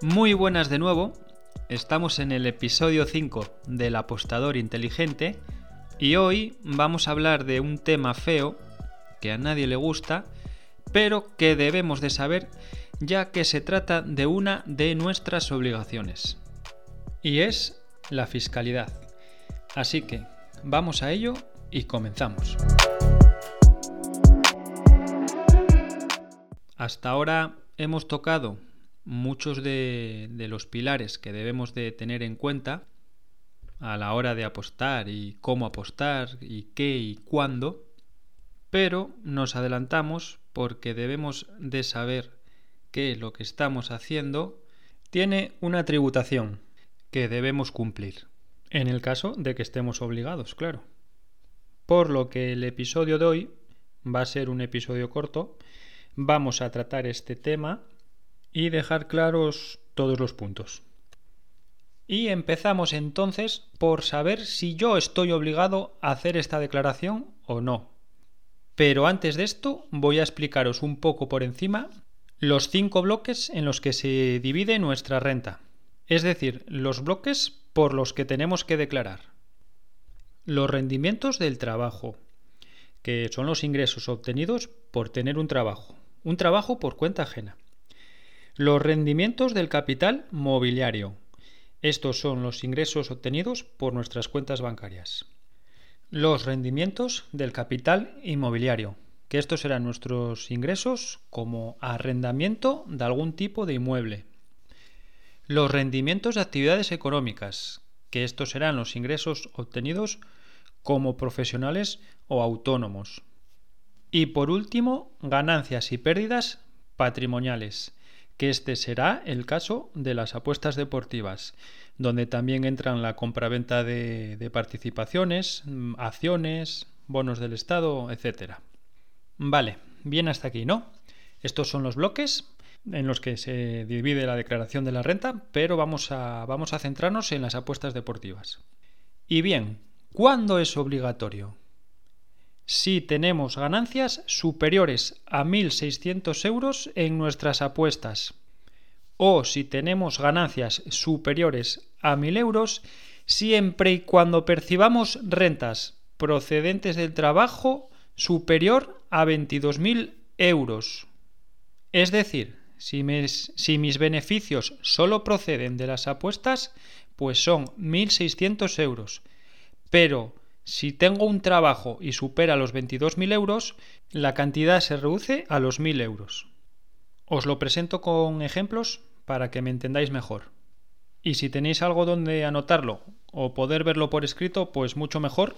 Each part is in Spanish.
Muy buenas de nuevo, estamos en el episodio 5 del apostador inteligente y hoy vamos a hablar de un tema feo que a nadie le gusta, pero que debemos de saber ya que se trata de una de nuestras obligaciones. Y es la fiscalidad. Así que vamos a ello y comenzamos. Hasta ahora hemos tocado muchos de, los pilares que debemos de tener en cuenta a la hora de apostar y cómo apostar y qué y cuándo, pero nos adelantamos porque debemos de saber que lo que estamos haciendo tiene una tributación que debemos cumplir, en el caso de que estemos obligados, claro. Por lo que el episodio de hoy va a ser un episodio corto, vamos a tratar este tema y dejar claros todos los puntos. Y empezamos entonces por saber si yo estoy obligado a hacer esta declaración o no. Pero antes de esto voy a explicaros un poco por encima los cinco bloques en los que se divide nuestra renta, es decir, los bloques por los que tenemos que declarar. Los rendimientos del trabajo, que son los ingresos obtenidos por tener un trabajo, un trabajo por cuenta ajena. Los rendimientos del capital mobiliario. Estos son los ingresos obtenidos por nuestras cuentas bancarias. Los rendimientos del capital inmobiliario, que estos serán nuestros ingresos como arrendamiento de algún tipo de inmueble. Los rendimientos de actividades económicas, que estos serán los ingresos obtenidos como profesionales o autónomos. Y por último, ganancias y pérdidas patrimoniales, que este será el caso de las apuestas deportivas, donde también entran la compraventa de, de participaciones, mm, acciones, bonos del Estado, etc. Vale, bien hasta aquí, ¿no? Estos son los bloques en los que se divide la declaración de la renta, pero vamos a, vamos a centrarnos en las apuestas deportivas. Y bien, ¿cuándo es obligatorio? Si tenemos ganancias superiores a 1.600 euros en nuestras apuestas o si tenemos ganancias superiores a 1.000 euros siempre y cuando percibamos rentas procedentes del trabajo superior a 22.000 euros. Es decir, si mis, si mis, beneficios solo proceden de las apuestas, pues son 1.600 euros. Pero si tengo un trabajo y supera los 22.000 euros, la cantidad se reduce a los 1.000 euros. Os lo presento con ejemplos para que me entendáis mejor. Y si tenéis algo donde anotarlo o poder verlo por escrito, pues mucho mejor,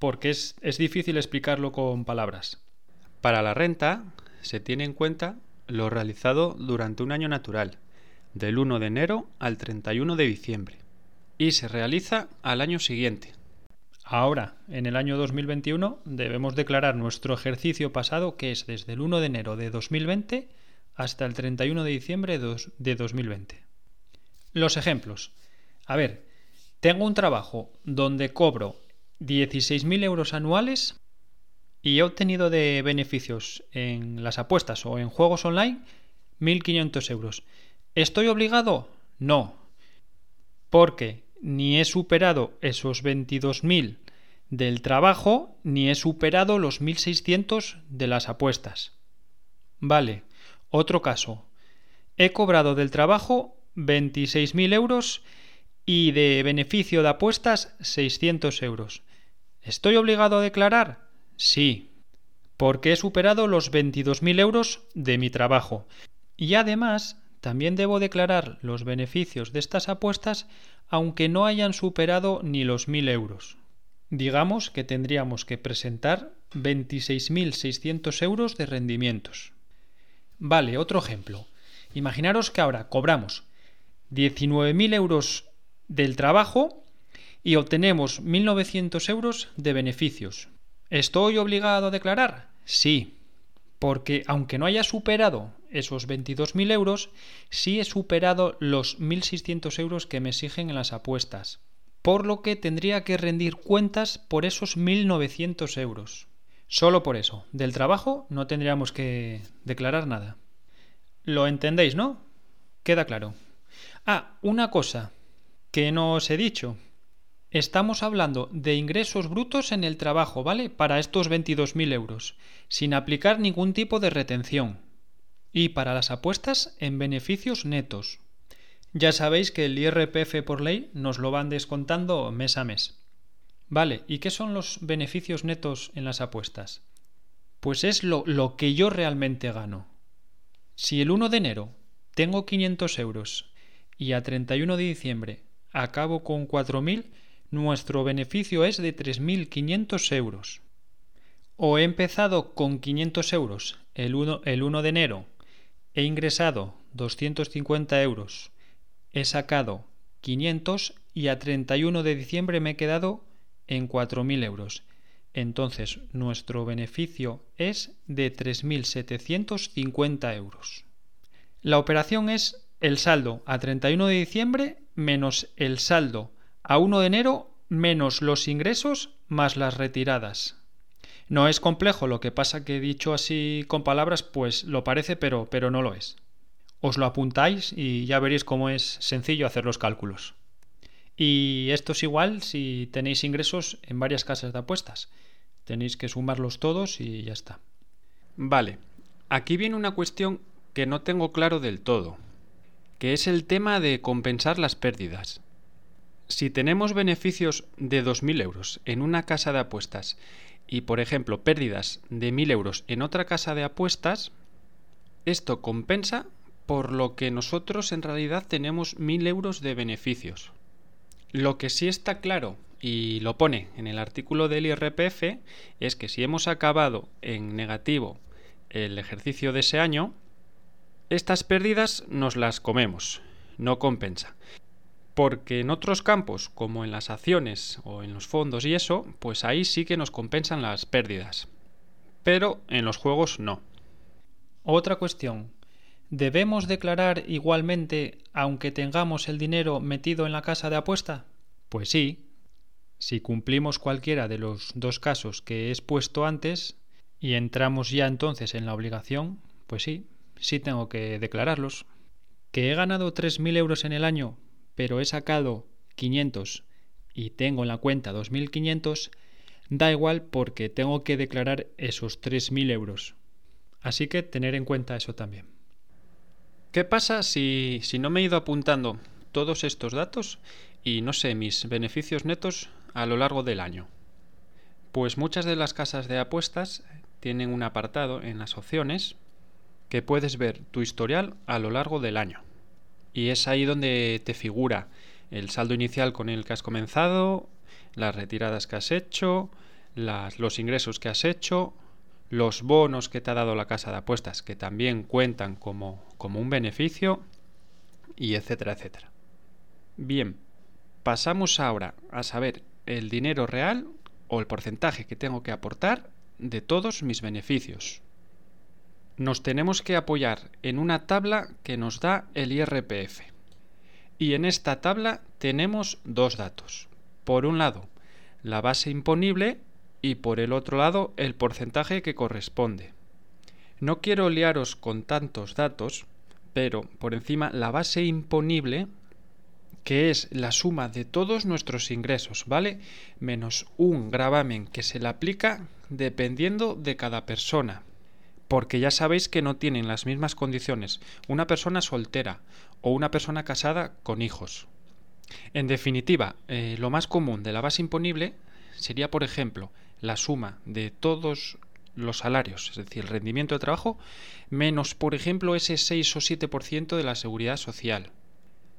porque es, es difícil explicarlo con palabras. Para la renta se tiene en cuenta lo realizado durante un año natural, del 1 de enero al 31 de diciembre, y se realiza al año siguiente, Ahora, en el año 2021, debemos declarar nuestro ejercicio pasado, que es desde el 1 de enero de 2020 hasta el 31 de diciembre de 2020. Los ejemplos. A ver, tengo un trabajo donde cobro 16.000 euros anuales y he obtenido de beneficios en las apuestas o en juegos online 1.500 euros. ¿Estoy obligado? No. Porque ni he superado esos 22.000 del trabajo, ni he superado los 1.600 de las apuestas. Vale, otro caso. He cobrado del trabajo 26.000 euros y de beneficio de apuestas 600 euros. ¿Estoy obligado a declarar? Sí, porque he superado los 22.000 euros de mi trabajo. Y además, también debo declarar los beneficios de estas apuestas aunque no hayan superado ni los 1.000 euros. Digamos que tendríamos que presentar 26.600 euros de rendimientos. Vale, otro ejemplo. Imaginaros que ahora cobramos 19.000 euros del trabajo y obtenemos 1.900 euros de beneficios. ¿Estoy obligado a declarar? Sí, porque aunque no haya superado esos 22.000 euros, sí he superado los 1.600 euros que me exigen en las apuestas, por lo que tendría que rendir cuentas por esos 1.900 euros. Solo por eso. Del trabajo no tendríamos que declarar nada. ¿Lo entendéis, no? Queda claro. Ah, una cosa que no os he dicho. Estamos hablando de ingresos brutos en el trabajo, ¿vale? Para estos 22.000 euros, sin aplicar ningún tipo de retención. Y para las apuestas en beneficios netos. Ya sabéis que el IRPF por ley nos lo van descontando mes a mes. Vale, ¿y qué son los beneficios netos en las apuestas? Pues es lo, lo que yo realmente gano. Si el 1 de enero tengo 500 euros y a 31 de diciembre acabo con 4.000, nuestro beneficio es de 3.500 euros. O he empezado con 500 euros el 1, el 1 de enero, he ingresado 250 euros, he sacado 500 y a 31 de diciembre me he quedado en 4.000 euros. Entonces nuestro beneficio es de 3.750 euros. La operación es el saldo a 31 de diciembre menos el saldo a 1 de enero menos los ingresos más las retiradas. No es complejo, lo que pasa que dicho así con palabras, pues lo parece, pero, pero no lo es. Os lo apuntáis y ya veréis cómo es sencillo hacer los cálculos. Y esto es igual si tenéis ingresos en varias casas de apuestas. Tenéis que sumarlos todos y ya está. Vale, aquí viene una cuestión que no tengo claro del todo, que es el tema de compensar las pérdidas. Si tenemos beneficios de 2.000 euros en una casa de apuestas y, por ejemplo, pérdidas de 1.000 euros en otra casa de apuestas, esto compensa por lo que nosotros en realidad tenemos 1.000 euros de beneficios. Lo que sí está claro, y lo pone en el artículo del IRPF, es que si hemos acabado en negativo el ejercicio de ese año, estas pérdidas nos las comemos, no compensa porque en otros campos, como en las acciones o en los fondos y eso, pues ahí sí que nos compensan las pérdidas. Pero en los juegos no. Otra cuestión. ¿Debemos declarar igualmente aunque tengamos el dinero metido en la casa de apuesta? Pues sí. Si cumplimos cualquiera de los dos casos que he expuesto antes y entramos ya entonces en la obligación, pues sí, sí tengo que declararlos. ¿Que he ganado 3.000 euros en el año? Pero he sacado 500 y tengo en la cuenta 2.500, da igual porque tengo que declarar esos 3.000 euros. Así que tener en cuenta eso también. ¿Qué pasa si, si no me he ido apuntando todos estos datos y no sé mis beneficios netos a lo largo del año? Pues muchas de las casas de apuestas tienen un apartado en las opciones que puedes ver tu historial a lo largo del año. Y es ahí donde te figura el saldo inicial con el que has comenzado, las retiradas que has hecho, los ingresos que has hecho, los bonos que te ha dado la casa de apuestas, que también cuentan como, como un beneficio, y etcétera, etcétera. Bien, pasamos ahora a saber el dinero real o el porcentaje que tengo que aportar de todos mis beneficios nos tenemos que apoyar en una tabla que nos da el IRPF. Y en esta tabla tenemos dos datos. Por un lado, la base imponible y por el otro lado, el porcentaje que corresponde. No quiero liaros con tantos datos, pero por encima la base imponible, que es la suma de todos nuestros ingresos, ¿vale? Menos un gravamen que se le aplica dependiendo de cada persona porque ya sabéis que no tienen las mismas condiciones una persona soltera o una persona casada con hijos. En definitiva, eh, lo más común de la base imponible sería, por ejemplo, la suma de todos los salarios, es decir, el rendimiento de trabajo, menos, por ejemplo, ese 6 o 7% de la seguridad social.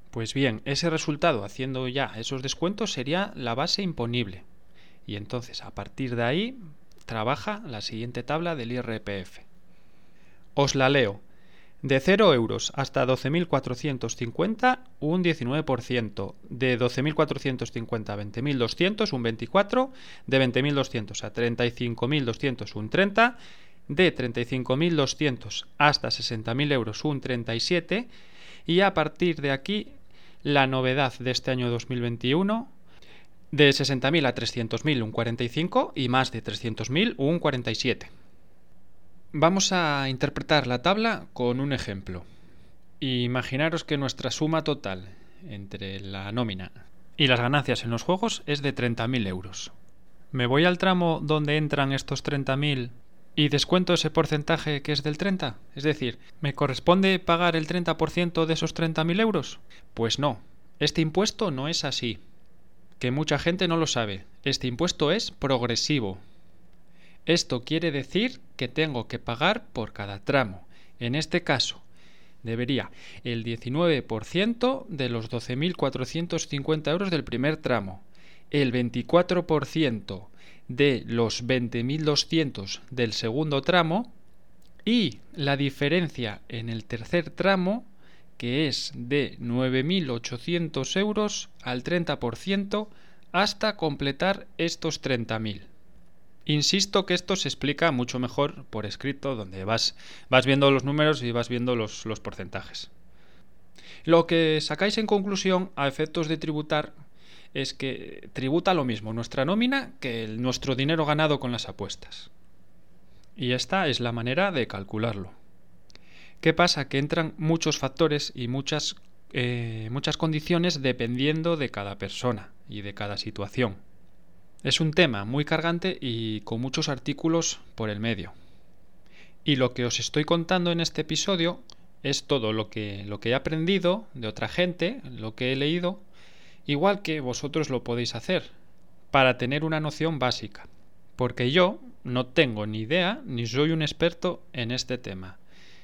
Pues bien, ese resultado, haciendo ya esos descuentos, sería la base imponible. Y entonces, a partir de ahí, trabaja la siguiente tabla del IRPF. Os la leo. De 0 euros hasta 12.450, un 19%. De 12.450 a 20.200, un 24%. De 20.200 a 35.200, un 30%. De 35.200 hasta 60.000 euros, un 37%. Y a partir de aquí, la novedad de este año 2021, De 60.000 a 300.000 un 45 y más de 300.000 un 47. Vamos a interpretar la tabla con un ejemplo. Imaginaros que nuestra suma total entre la nómina y las ganancias en los juegos es de 30.000 euros. Me voy al tramo donde entran estos 30.000 y descuento ese porcentaje que es del 30. Es decir, ¿me corresponde pagar el 30% de esos 30.000 euros? Pues no, este impuesto no es así que mucha gente no lo sabe. Este impuesto es progresivo. Esto quiere decir que tengo que pagar por cada tramo. En este caso, debería el 19% de los 12.450 euros del primer tramo, el 24% de los 20.200 del segundo tramo y la diferencia en el tercer tramo que es de 9.800 euros al 30% hasta completar estos 30.000. Insisto que esto se explica mucho mejor por escrito, donde vas, vas viendo los números y vas viendo los, porcentajes. Lo que sacáis en conclusión a efectos de tributar es que tributa lo mismo nuestra nómina que el, nuestro dinero ganado con las apuestas. Y esta es la manera de calcularlo. ¿Qué pasa? Que entran muchos factores y muchas, eh, muchas condiciones dependiendo de cada persona y de cada situación. Es un tema muy cargante y con muchos artículos por el medio. Y lo que os estoy contando en este episodio es todo lo que, lo que he aprendido de otra gente, lo que he leído, igual que vosotros lo podéis hacer, para tener una noción básica. Porque yo no tengo ni idea ni soy un experto en este tema.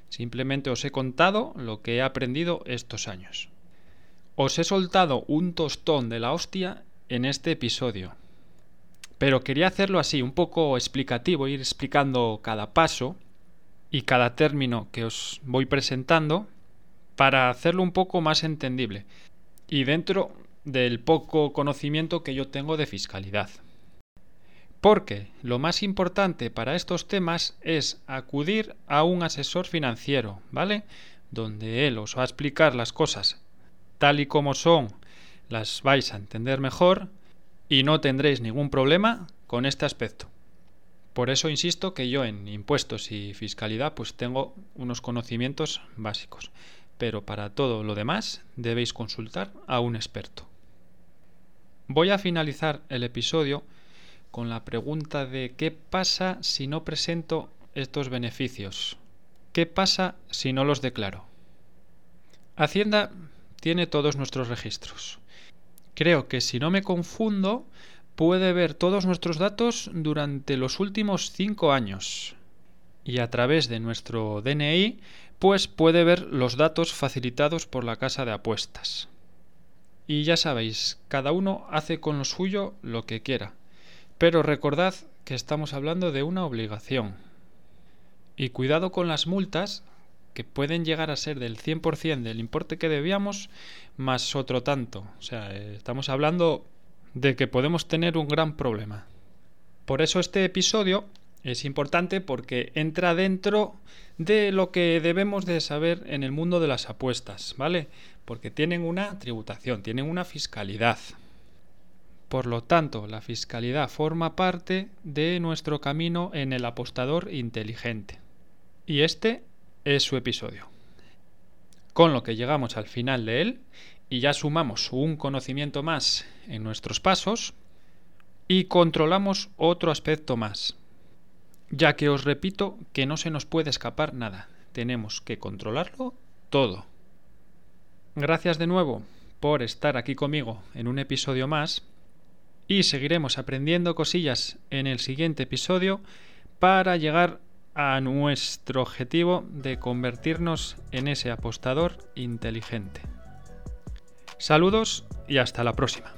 Simplemente os he contado lo que he aprendido estos años. Os he soltado un tostón de la hostia en este episodio. Pero quería hacerlo así, un poco explicativo, ir explicando cada paso y cada término que os voy presentando para hacerlo un poco más entendible y dentro del poco conocimiento que yo tengo de fiscalidad. Porque lo más importante para estos temas es acudir a un asesor financiero, ¿vale? Donde él os va a explicar las cosas tal y como son, las vais a entender mejor y no tendréis ningún problema con este aspecto. Por eso insisto que yo en impuestos y fiscalidad pues tengo unos conocimientos básicos, pero para todo lo demás debéis consultar a un experto. Voy a finalizar el episodio con la pregunta de ¿qué pasa si no presento estos beneficios? ¿Qué pasa si no los declaro? Hacienda tiene todos nuestros registros. Creo que si no me confundo, puede ver todos nuestros datos durante los últimos cinco años. Y a través de nuestro DNI, pues puede ver los datos facilitados por la casa de apuestas. Y ya sabéis, cada uno hace con lo suyo lo que quiera. Pero recordad que estamos hablando de una obligación. Y cuidado con las multas, que pueden llegar a ser del 100% del importe que debíamos, más otro tanto. O sea, eh, estamos hablando de que podemos tener un gran problema. Por eso este episodio es importante porque entra dentro de lo que debemos de saber en el mundo de las apuestas, ¿vale? Porque tienen una tributación, tienen una fiscalidad. Por lo tanto, la fiscalidad forma parte de nuestro camino en el apostador inteligente. Y este es su episodio. Con lo que llegamos al final de él y ya sumamos un conocimiento más en nuestros pasos y controlamos otro aspecto más. Ya que os repito que no se nos puede escapar nada. Tenemos que controlarlo todo. Gracias de nuevo por estar aquí conmigo en un episodio más y seguiremos aprendiendo cosillas en el siguiente episodio para llegar a nuestro objetivo de convertirnos en ese apostador inteligente. Saludos y hasta la próxima.